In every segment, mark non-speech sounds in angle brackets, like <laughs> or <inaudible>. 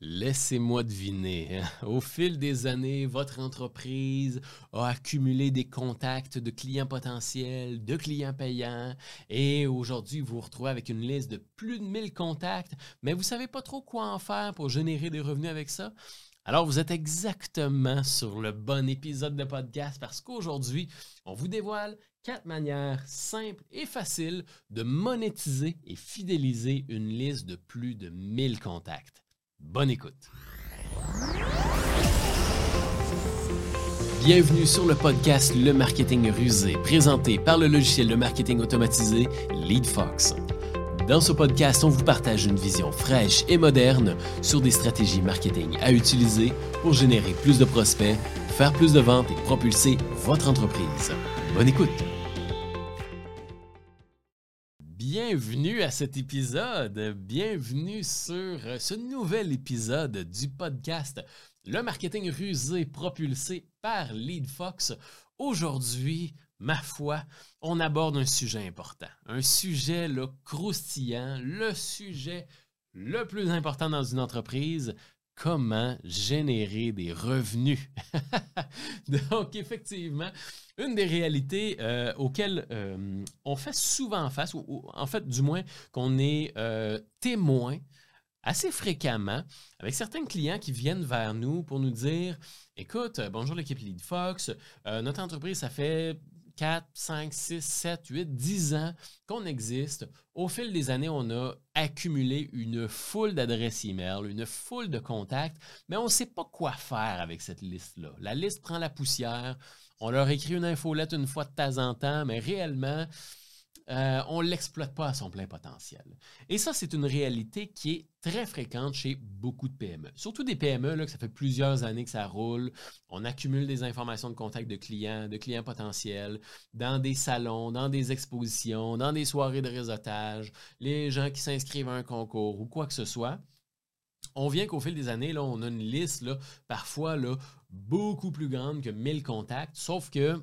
Laissez-moi deviner. Hein. Au fil des années, votre entreprise a accumulé des contacts de clients potentiels, de clients payants, et aujourd'hui, vous vous retrouvez avec une liste de plus de 1000 contacts, mais vous ne savez pas trop quoi en faire pour générer des revenus avec ça? Alors, vous êtes exactement sur le bon épisode de podcast parce qu'aujourd'hui, on vous dévoile quatre manières simples et faciles de monétiser et fidéliser une liste de plus de 1000 contacts. Bonne écoute. Bienvenue sur le podcast Le Marketing Rusé, présenté par le logiciel de marketing automatisé LeadFox. Dans ce podcast, on vous partage une vision fraîche et moderne sur des stratégies marketing à utiliser pour générer plus de prospects, faire plus de ventes et propulser votre entreprise. Bonne écoute. Bienvenue à cet épisode. Bienvenue sur ce nouvel épisode du podcast Le marketing rusé propulsé par LeadFox. Aujourd'hui, ma foi, on aborde un sujet important, un sujet le croustillant, le sujet le plus important dans une entreprise, comment générer des revenus. <laughs> <laughs> Donc, effectivement, une des réalités euh, auxquelles euh, on fait souvent face, ou, en fait, du moins, qu'on est euh, témoin assez fréquemment avec certains clients qui viennent vers nous pour nous dire Écoute, bonjour l'équipe Lead Fox, notre entreprise, ça fait 4, 5, 6, 7, 8, 10 ans qu'on existe, au fil des années, on a accumulé une foule d'adresses email, une foule de contacts, mais on ne sait pas quoi faire avec cette liste-là. La liste prend la poussière. On leur écrit une infolette une fois de temps en temps, mais réellement, euh, on ne l'exploite pas à son plein potentiel. Et ça, c'est une réalité qui est très fréquente chez beaucoup de PME. Surtout des PME, là, que ça fait plusieurs années que ça roule. On accumule des informations de contact de clients, de clients potentiels, dans des salons, dans des expositions, dans des soirées de réseautage, les gens qui s'inscrivent à un concours ou quoi que ce soit. On vient qu'au fil des années, là, on a une liste parfois là, beaucoup plus grande que 1000 contacts, sauf que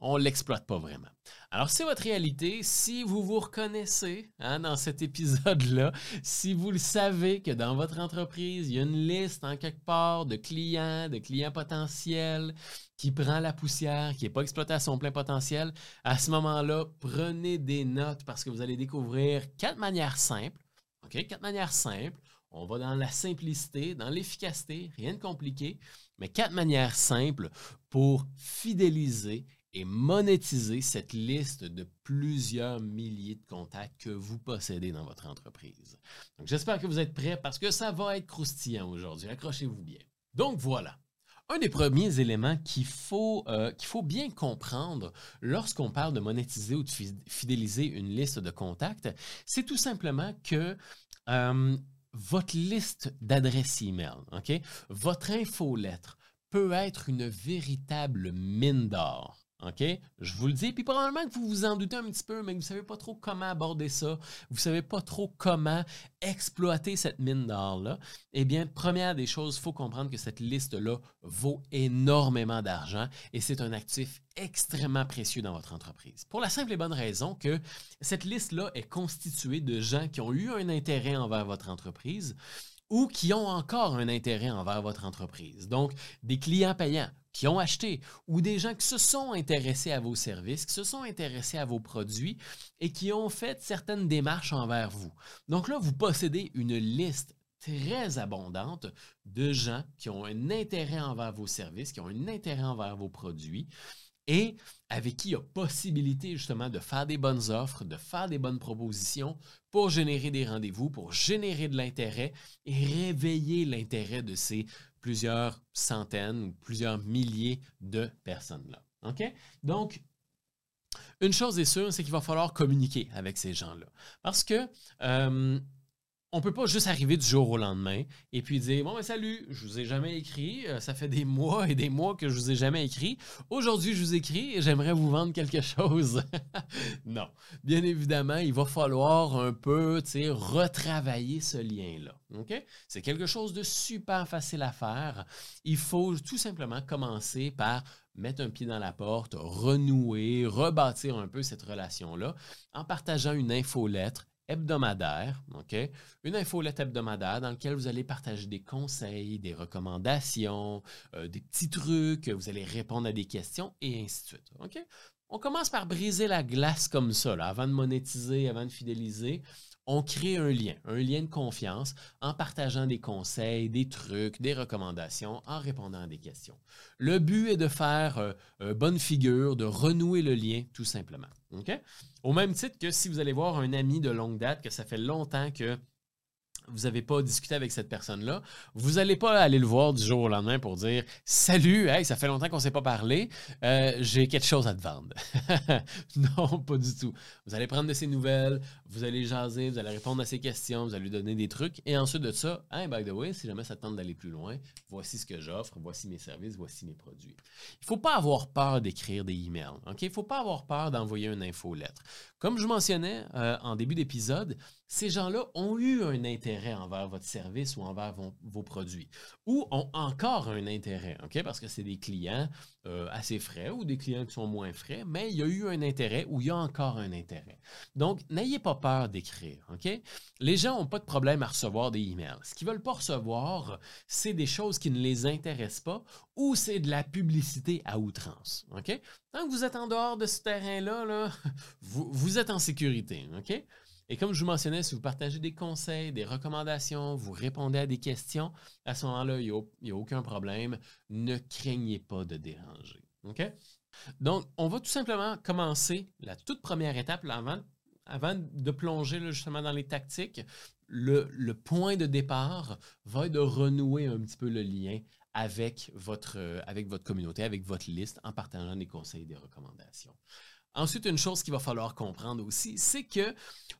on l'exploite pas vraiment. Alors, c'est votre réalité. Si vous vous reconnaissez hein, dans cet épisode-là, si vous le savez que dans votre entreprise, il y a une liste en quelque part de clients, de clients potentiels qui prend la poussière, qui n'est pas exploité à son plein potentiel, à ce moment-là, prenez des notes parce que vous allez découvrir quatre manières simples. OK? Quatre manières simples. On va dans la simplicité, dans l'efficacité, rien de compliqué, mais quatre manières simples pour fidéliser et monétiser cette liste de plusieurs milliers de contacts que vous possédez dans votre entreprise. J'espère que vous êtes prêts parce que ça va être croustillant aujourd'hui. Accrochez-vous bien. Donc, voilà. Un des premiers éléments qu'il faut, euh, qu'il faut bien comprendre lorsqu'on parle de monétiser ou de fidéliser une liste de contacts, c'est tout simplement que euh, votre liste d'adresses email, OK? votre infolettre peut être une véritable mine d'or. OK? Je vous le dis. Puis probablement que vous vous en doutez un petit peu, mais vous ne savez pas trop comment aborder ça. Vous ne savez pas trop comment exploiter cette mine d'or-là. Eh bien, première des choses, il faut comprendre que cette liste-là vaut énormément d'argent et c'est un actif extrêmement précieux dans votre entreprise. Pour la simple et bonne raison que cette liste-là est constituée de gens qui ont eu un intérêt envers votre entreprise ou qui ont encore un intérêt envers votre entreprise. Donc, des clients payants qui ont acheté ou des gens qui se sont intéressés à vos services, qui se sont intéressés à vos produits et qui ont fait certaines démarches envers vous. Donc là, vous possédez une liste très abondante de gens qui ont un intérêt envers vos services, qui ont un intérêt envers vos produits et avec qui il y a possibilité justement de faire des bonnes offres, de faire des bonnes propositions pour générer des rendez-vous, pour générer de l'intérêt et réveiller l'intérêt de ces plusieurs centaines ou plusieurs milliers de personnes-là. OK? Donc, une chose est sûre, c'est qu'il va falloir communiquer avec ces gens-là. Parce que euh, on peut pas juste arriver du jour au lendemain et puis dire Bon, ben, salut, je vous ai jamais écrit, euh, ça fait des mois et des mois que je vous ai jamais écrit. Aujourd'hui, je vous écris et j'aimerais vous vendre quelque chose. <laughs> non. Bien évidemment, il va falloir un peu retravailler ce lien-là. OK? C'est quelque chose de super facile à faire. Il faut tout simplement commencer par mettre un pied dans la porte, renouer, rebâtir un peu cette relation-là en partageant une infolettre hebdomadaire, OK? Une infolette hebdomadaire dans laquelle vous allez partager des conseils, des recommandations, euh, des petits trucs, vous allez répondre à des questions et ainsi de suite? On commence par briser la glace comme ça, avant de monétiser, avant de fidéliser on crée un lien, un lien de confiance en partageant des conseils, des trucs, des recommandations, en répondant à des questions. Le but est de faire euh, bonne figure, de renouer le lien tout simplement. Au même titre que si vous allez voir un ami de longue date, que ça fait longtemps que vous n'avez pas discuté avec cette personne-là, vous n'allez pas aller le voir du jour au lendemain pour dire Salut, hey, ça fait longtemps qu'on ne s'est pas parlé, euh, j'ai quelque chose à te vendre. <laughs> non, pas du tout. Vous allez prendre de ses nouvelles, vous allez jaser, vous allez répondre à ses questions, vous allez lui donner des trucs, et ensuite de ça, hey, by the way, si jamais ça tente d'aller plus loin, voici ce que j'offre, voici mes services, voici mes produits. Il ne faut pas avoir peur d'écrire des emails. ok? Il ne faut pas avoir peur d'envoyer une infolettre. Comme je mentionnais euh, en début d'épisode, ces gens-là ont eu un intérêt envers votre service ou envers vos, produits, ou ont encore un intérêt, OK? Parce que c'est des clients euh, assez frais ou des clients qui sont moins frais, mais il y a eu un intérêt ou il y a encore un intérêt. Donc, n'ayez pas peur d'écrire, OK? Les gens n'ont pas de problème à recevoir des emails. Ce qu'ils ne veulent pas recevoir, c'est des choses qui ne les intéressent pas ou c'est de la publicité à outrance, OK? Tant que vous êtes en dehors de ce terrain-là, <laughs> vous, êtes en sécurité. OK? Et comme je vous mentionnais, si vous partagez des conseils, des recommandations, vous répondez à des questions, à ce moment-là, il n'y a, aucun problème. Ne craignez pas de déranger. Donc, on va tout simplement commencer la toute première étape avant, avant de plonger justement dans les tactiques. Le, le, point de départ va être de renouer un petit peu le lien avec votre, euh, avec votre communauté, avec votre liste, en partageant des conseils et des recommandations. Ensuite, une chose qu'il va falloir comprendre aussi, c'est que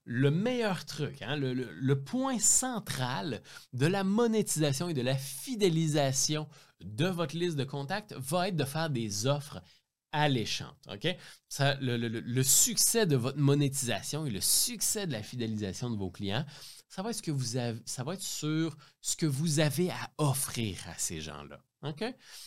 le meilleur truc, hein, le, point central de la monétisation et de la fidélisation de votre liste de contacts va être de faire des offres alléchantes. OK? le, succès de votre monétisation et le succès de la fidélisation de vos clients ça va être ce que vous ça va sur ce que vous avez à offrir à ces gens-là.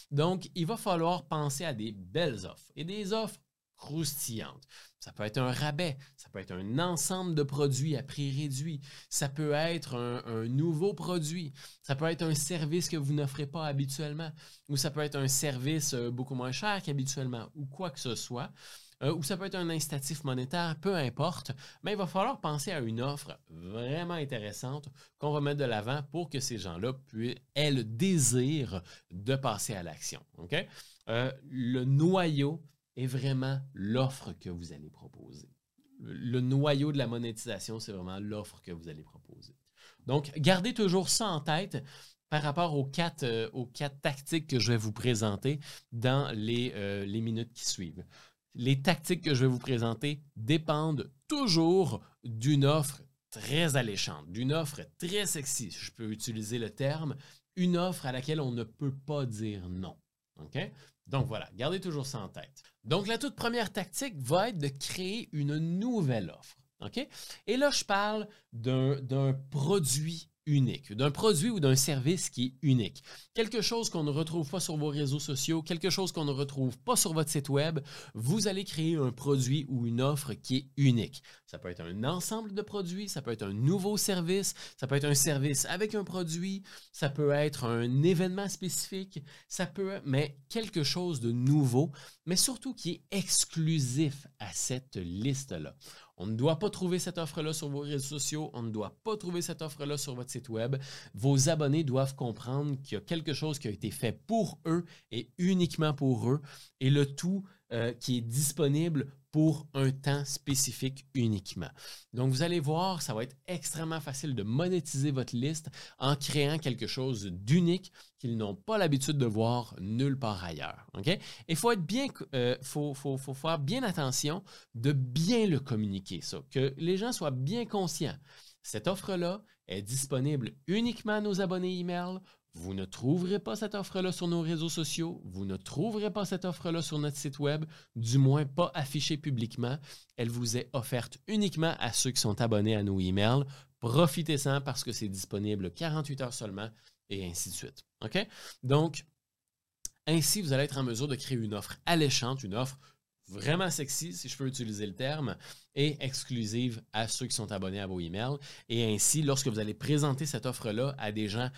Donc, il va falloir penser à des belles offres et des offres croustillantes. Ça peut être un rabais, ça peut être un ensemble de produits à prix réduit, ça peut être un, un nouveau produit, ça peut être un service que vous n'offrez pas habituellement, ou ça peut être un service euh, beaucoup moins cher qu'habituellement, ou quoi que ce soit. Euh, ou ça peut être un incitatif monétaire, peu importe, mais il va falloir penser à une offre vraiment intéressante qu'on va mettre de l'avant pour que ces gens-là aient le désir de passer à l'action. Euh, le noyau est vraiment l'offre que vous allez proposer. Le noyau de la monétisation, c'est vraiment l'offre que vous allez proposer. Donc, gardez toujours ça en tête par rapport aux quatre, euh, aux quatre tactiques que je vais vous présenter dans les, les minutes qui suivent les tactiques que je vais vous présenter dépendent toujours d'une offre très alléchante, d'une offre très sexy, si je peux utiliser le terme, une offre à laquelle on ne peut pas dire non. Donc voilà, gardez toujours ça en tête. Donc la toute première tactique va être de créer une nouvelle offre. Et là, je parle d'un produit unique, d'un produit ou d'un service qui est unique. Quelque chose qu'on ne retrouve pas sur vos réseaux sociaux, quelque chose qu'on ne retrouve pas sur votre site web, vous allez créer un produit ou une offre qui est unique. Ça peut être un ensemble de produits, ça peut être un nouveau service, ça peut être un service avec un produit, ça peut être un événement spécifique, ça peut mais quelque chose de nouveau, mais surtout qui est exclusif à cette liste-là. On ne doit pas trouver cette offre-là sur vos réseaux sociaux, on ne doit pas trouver cette offre-là sur votre site web. Vos abonnés doivent comprendre qu'il y a quelque chose qui a été fait pour eux et uniquement pour eux, et le tout euh, qui est disponible pour un temps spécifique uniquement. Donc, vous allez voir, ça va être extrêmement facile de monétiser votre liste en créant quelque chose d'unique qu'ils n'ont pas l'habitude de voir nulle part ailleurs. Ok? Il faut être bien, euh, faire bien attention de bien le communiquer, ça, que les gens soient bien conscients. Cette offre-là est disponible uniquement à nos abonnés email vous ne trouverez pas cette offre-là sur nos réseaux sociaux, vous ne trouverez pas cette offre-là sur notre site web, du moins pas affichée publiquement. Elle vous est offerte uniquement à ceux qui sont abonnés à nos emails. Profitez-en parce que c'est disponible 48 heures seulement et ainsi de suite. OK? Donc, ainsi, vous allez être en mesure de créer une offre alléchante, une offre vraiment sexy, si je peux utiliser le terme, et exclusive à ceux qui sont abonnés à vos emails. Et ainsi, lorsque vous allez présenter cette offre-là à des gens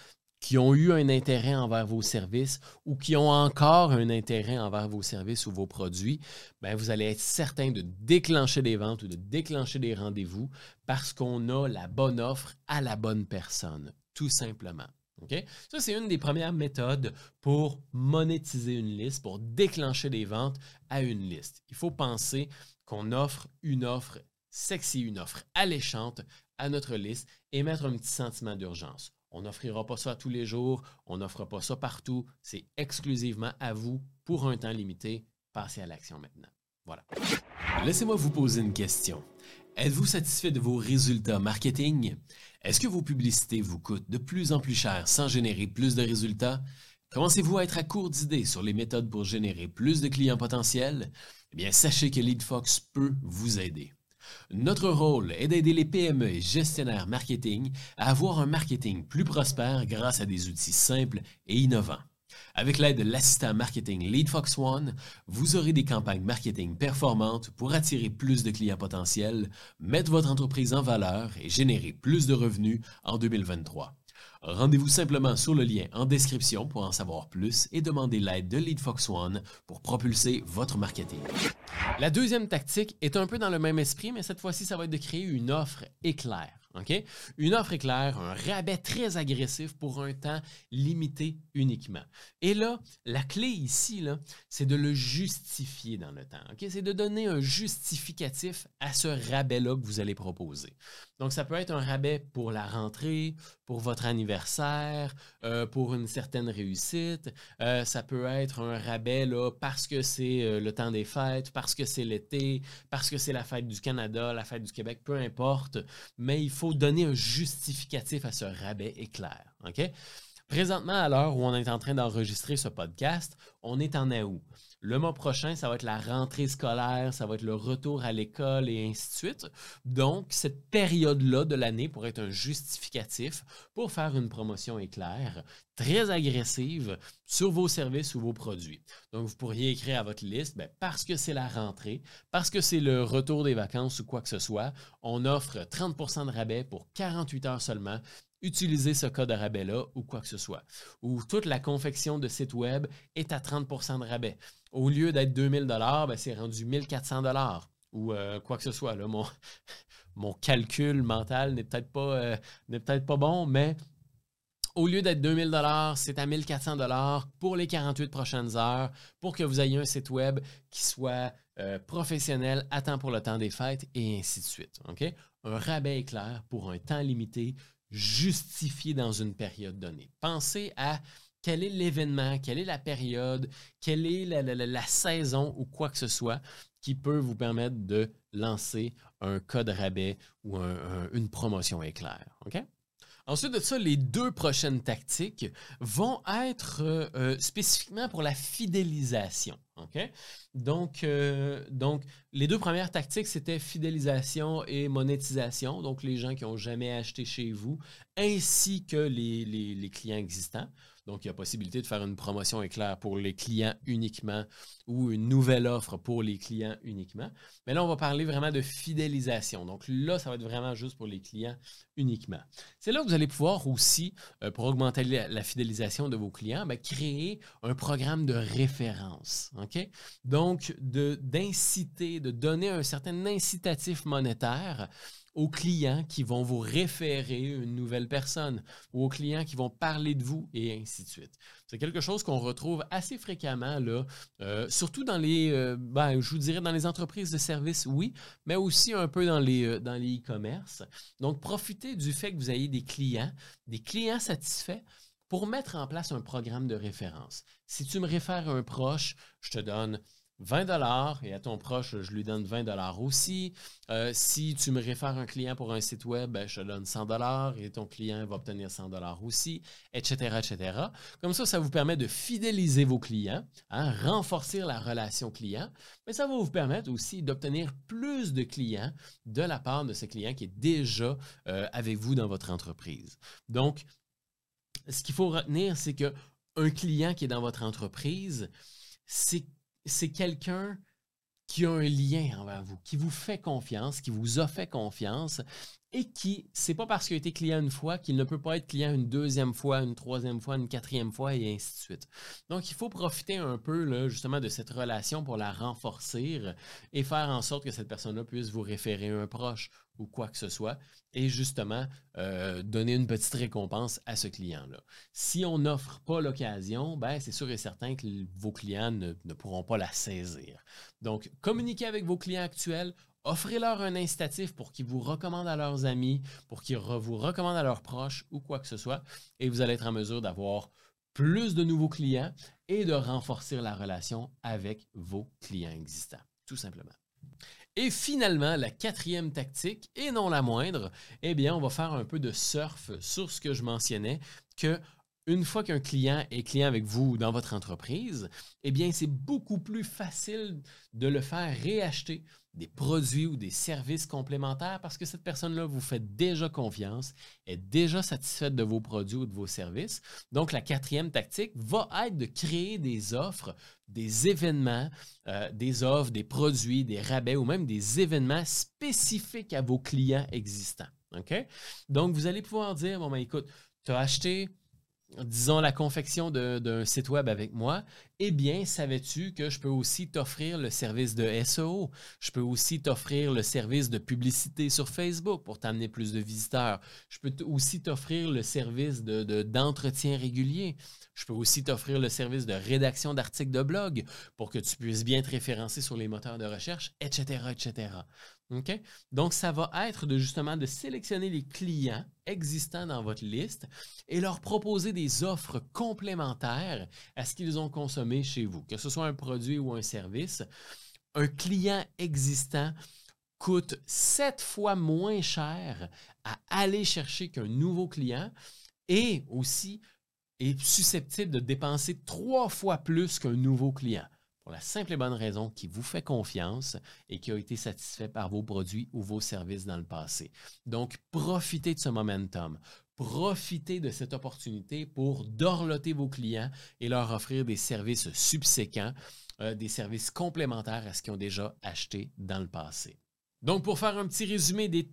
qui ont eu un intérêt envers vos services ou qui ont encore un intérêt envers vos services ou vos produits, bien, vous allez être certain de déclencher des ventes ou de déclencher des rendez-vous parce qu'on a la bonne offre à la bonne personne, tout simplement. Ça, c'est une des premières méthodes pour monétiser une liste, pour déclencher des ventes à une liste. Il faut penser qu'on offre une offre sexy, une offre alléchante à notre liste et mettre un petit sentiment d'urgence. On n'offrira pas ça tous les jours, on n'offre pas ça partout, c'est exclusivement à vous pour un temps limité. Passez à l'action maintenant. Voilà. Laissez-moi vous poser une question. Êtes-vous satisfait de vos résultats marketing? Est-ce que vos publicités vous coûtent de plus en plus cher sans générer plus de résultats? Commencez-vous à être à court d'idées sur les méthodes pour générer plus de clients potentiels? Eh bien, sachez que LeadFox peut vous aider. Notre rôle est d'aider les PME et gestionnaires marketing à avoir un marketing plus prospère grâce à des outils simples et innovants. Avec l'aide de l'assistant marketing LeadFox One, vous aurez des campagnes marketing performantes pour attirer plus de clients potentiels, mettre votre entreprise en valeur et générer plus de revenus en 2023. Rendez-vous simplement sur le lien en description pour en savoir plus et demandez l'aide de LeadFox One pour propulser votre marketing. La deuxième tactique est un peu dans le même esprit, mais cette fois-ci, ça va être de créer une offre éclair. Une offre éclair, un rabais très agressif pour un temps limité uniquement. Et là, la clé ici, c'est de le justifier dans le temps. C'est de donner un justificatif à ce rabais-là que vous allez proposer. Donc, ça peut être un rabais pour la rentrée, pour votre anniversaire, euh, pour une certaine réussite. Euh, ça peut être un rabais parce que c'est euh, le temps des fêtes, parce que c'est l'été, parce que c'est la fête du Canada, la fête du Québec, peu importe. Mais il faut donner un justificatif à ce rabais éclair. Présentement, à l'heure où on est en train d'enregistrer ce podcast, on est en août. Le mois prochain, ça va être la rentrée scolaire, ça va être le retour à l'école et ainsi de suite. Donc, cette période-là de l'année pourrait être un justificatif pour faire une promotion éclair très agressive sur vos services ou vos produits. Donc, vous pourriez écrire à votre liste, ben, parce que c'est la rentrée, parce que c'est le retour des vacances ou quoi que ce soit, on offre 30% de rabais pour 48 heures seulement utilisez ce code de rabais-là ou quoi que ce soit. Ou toute la confection de site web est à 30% de rabais. Au lieu d'être 2000 dollars, ben, c'est rendu 1400 dollars ou euh, quoi que ce soit. Là. Mon, <laughs> calcul mental n'est peut-être pas, euh, bon, mais au lieu d'être 2000 dollars, c'est à 1400 dollars pour les 48 prochaines heures pour que vous ayez un site web qui soit euh, professionnel à pour le temps des fêtes et ainsi de suite. Un rabais éclair pour un temps limité justifié dans une période donnée. Pensez à quel est l'événement, quelle est la période, quelle est la, saison ou quoi que ce soit qui peut vous permettre de lancer un code rabais ou une promotion éclair. Ensuite de ça, les deux prochaines tactiques vont être euh, euh, spécifiquement pour la fidélisation. Donc, euh, donc, les deux premières tactiques, c'était fidélisation et monétisation. Donc, les gens qui n'ont jamais acheté chez vous, ainsi que les clients existants. Donc, il y a possibilité de faire une promotion éclair pour les clients uniquement ou une nouvelle offre pour les clients uniquement. Mais là, on va parler vraiment de fidélisation. Donc là, ça va être vraiment juste pour les clients uniquement. C'est là que vous allez pouvoir aussi, euh, pour augmenter la, fidélisation de vos clients, ben, créer un programme de référence. Donc, d'inciter, de donner un certain incitatif monétaire aux clients qui vont vous référer une nouvelle personne ou aux clients qui vont parler de vous et ainsi de suite. C'est quelque chose qu'on retrouve assez fréquemment, là, euh, surtout dans les, euh, ben, je vous dirais dans les entreprises de services, oui, mais aussi un peu dans les euh, dans les e-commerce. Donc, profitez du fait que vous ayez des clients, des clients satisfaits pour mettre en place un programme de référence. Si tu me réfères à un proche, je te donne 20 dollars et à ton proche, je lui donne 20 dollars aussi. Euh, si tu me réfères un client pour un site web, ben, je te donne 100 dollars et ton client va obtenir 100 dollars aussi, etc., etc. Comme ça, ça vous permet de fidéliser vos clients, hein, renforcer la relation client, mais ça va vous permettre aussi d'obtenir plus de clients de la part de ce client qui est déjà euh, avec vous dans votre entreprise. Donc, ce qu'il faut retenir, c'est que un client qui est dans votre entreprise, c'est c'est quelqu'un qui a un lien envers vous, qui vous fait confiance, qui vous a fait confiance et qui, c'est pas parce qu'il a été client une fois qu'il ne peut pas être client une deuxième fois, une troisième fois, une quatrième fois et ainsi de suite. Donc, il faut profiter un peu là, justement de cette relation pour la renforcer et faire en sorte que cette personne-là puisse vous référer un proche ou quoi que ce soit et justement euh, donner une petite récompense à ce client-là. Si on n'offre pas l'occasion, ben, c'est sûr et certain que vos clients ne, ne pourront pas la saisir. Donc, communiquez avec vos clients actuels, Offrez-leur un incitatif pour qu'ils vous recommandent à leurs amis, pour qu'ils vous recommandent à leurs proches ou quoi que ce soit, et vous allez être en mesure d'avoir plus de nouveaux clients et de renforcer la relation avec vos clients existants, tout simplement. Et finalement, la quatrième tactique, et non la moindre, eh bien, on va faire un peu de surf sur ce que je mentionnais, que une fois qu'un client est client avec vous dans votre entreprise, eh bien, c'est beaucoup plus facile de le faire réacheter des produits ou des services complémentaires parce que cette personne-là vous fait déjà confiance, est déjà satisfaite de vos produits ou de vos services. Donc, la quatrième tactique va être de créer des offres, des événements, euh, des offres, des produits, des rabais ou même des événements spécifiques à vos clients existants. Donc, vous allez pouvoir dire, bon, ben, écoute, tu as acheté disons, la confection d'un site web avec moi, eh bien, savais-tu que je peux aussi t'offrir le service de SEO? Je peux aussi t'offrir le service de publicité sur Facebook pour t'amener plus de visiteurs. Je peux aussi t'offrir le service d'entretien régulier. Je peux aussi t'offrir le service de rédaction d'articles de blog pour que tu puisses bien te référencer sur les moteurs de recherche, etc., etc. Donc, ça va être de justement de sélectionner les clients existants dans votre liste et leur proposer des offres complémentaires à ce qu'ils ont consommé chez vous, que ce soit un produit ou un service. Un client existant coûte sept fois moins cher à aller chercher qu'un nouveau client et aussi est susceptible de dépenser trois fois plus qu'un nouveau client pour la simple et bonne raison qu'il vous fait confiance et qui a été satisfait par vos produits ou vos services dans le passé. Donc, profitez de ce momentum. Profitez de cette opportunité pour dorloter vos clients et leur offrir des services subséquents, euh, des services complémentaires à ce qu'ils ont déjà acheté dans le passé. Donc, pour faire un petit résumé des,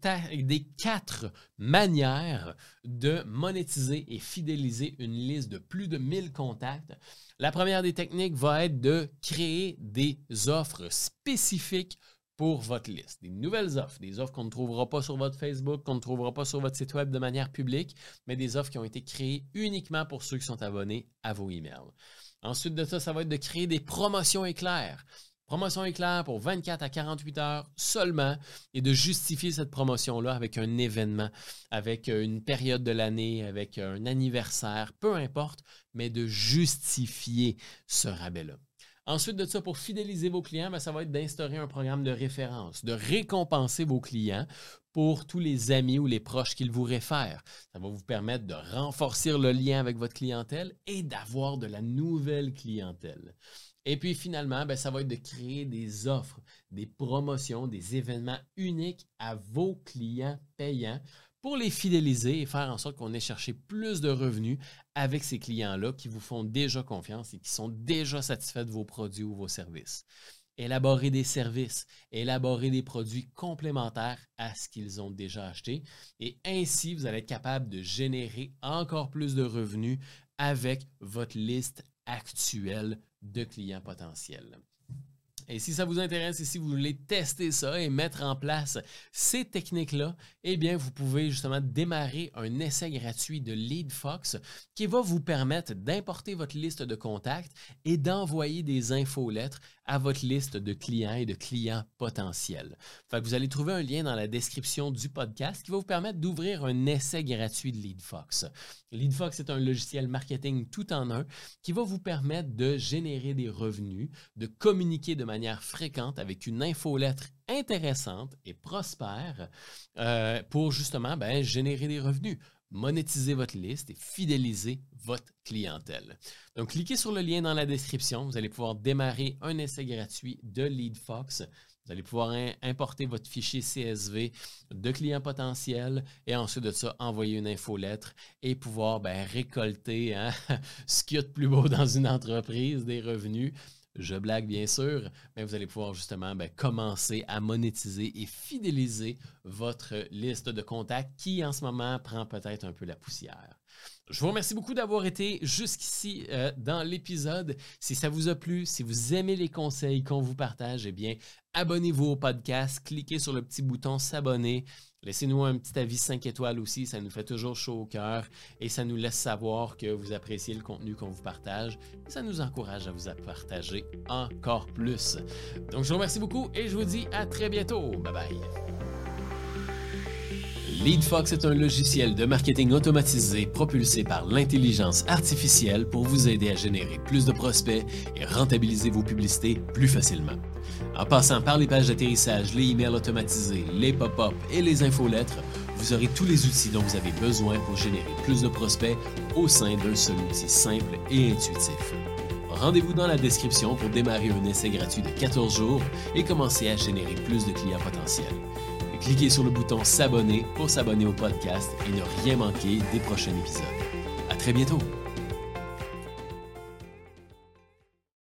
des, quatre manières de monétiser et fidéliser une liste de plus de 1000 contacts, la première des techniques va être de créer des offres spécifiques pour votre liste. Des nouvelles offres, des offres qu'on ne trouvera pas sur votre Facebook, qu'on ne trouvera pas sur votre site web de manière publique, mais des offres qui ont été créées uniquement pour ceux qui sont abonnés à vos emails. Ensuite de ça, ça va être de créer des promotions éclairs. Promotion éclair pour 24 à 48 heures seulement et de justifier cette promotion-là avec un événement, avec une période de l'année, avec un anniversaire, peu importe, mais de justifier ce rabais-là. Ensuite de ça, pour fidéliser vos clients, ben, ça va être d'instaurer un programme de référence, de récompenser vos clients pour tous les amis ou les proches qu'ils vous réfèrent. Ça va vous permettre de renforcer le lien avec votre clientèle et d'avoir de la nouvelle clientèle. Et puis finalement, ben, ça va être de créer des offres, des promotions, des événements uniques à vos clients payants pour les fidéliser et faire en sorte qu'on ait cherché plus de revenus avec ces clients-là qui vous font déjà confiance et qui sont déjà satisfaits de vos produits ou vos services. Élaborer des services, élaborer des produits complémentaires à ce qu'ils ont déjà acheté et ainsi vous allez être capable de générer encore plus de revenus avec votre liste actuelle de clients potentiels. Et si ça vous intéresse et si vous voulez tester ça et mettre en place ces techniques-là, eh bien, vous pouvez justement démarrer un essai gratuit de LeadFox qui va vous permettre d'importer votre liste de contacts et d'envoyer des infolettres à votre liste de clients et de clients potentiels. Fait que vous allez trouver un lien dans la description du podcast qui va vous permettre d'ouvrir un essai gratuit de LeadFox. LeadFox est un logiciel marketing tout en un qui va vous permettre de générer des revenus, de communiquer de manière fréquente avec une infolettre intéressante et prospère euh, pour justement ben, générer des revenus monétiser votre liste et fidéliser votre clientèle. Donc, cliquez sur le lien dans la description. Vous allez pouvoir démarrer un essai gratuit de LeadFox. Vous allez pouvoir importer votre fichier CSV de clients potentiels et ensuite de ça, envoyer une infolettre et pouvoir ben, récolter hein, <laughs> ce qu'il y a de plus beau dans une entreprise, des revenus Je blague bien sûr, mais vous allez pouvoir justement ben, commencer à monétiser et fidéliser votre liste de contacts qui en ce moment prend peut-être un peu la poussière. Je vous remercie beaucoup d'avoir été jusqu'ici euh, dans l'épisode. Si ça vous a plu, si vous aimez les conseils qu'on vous partage, eh bien, abonnez-vous au podcast, cliquez sur le petit bouton s'abonner. Laissez-nous un petit avis 5 étoiles aussi, ça nous fait toujours chaud au cœur et ça nous laisse savoir que vous appréciez le contenu qu'on vous partage et ça nous encourage à vous partager encore plus. Donc je vous remercie beaucoup et je vous dis à très bientôt. Bye bye. LeadFox est un logiciel de marketing automatisé propulsé par l'intelligence artificielle pour vous aider à générer plus de prospects et rentabiliser vos publicités plus facilement. En passant par les pages d'atterrissage, les emails automatisés, les pop-up et les infolettres, vous aurez tous les outils dont vous avez besoin pour générer plus de prospects au sein d'un seul outil simple et intuitif. Rendez-vous dans la description pour démarrer un essai gratuit de 14 jours et commencer à générer plus de clients potentiels. Cliquez sur le bouton S'abonner pour s'abonner au podcast et ne rien manquer des prochains épisodes. À très bientôt!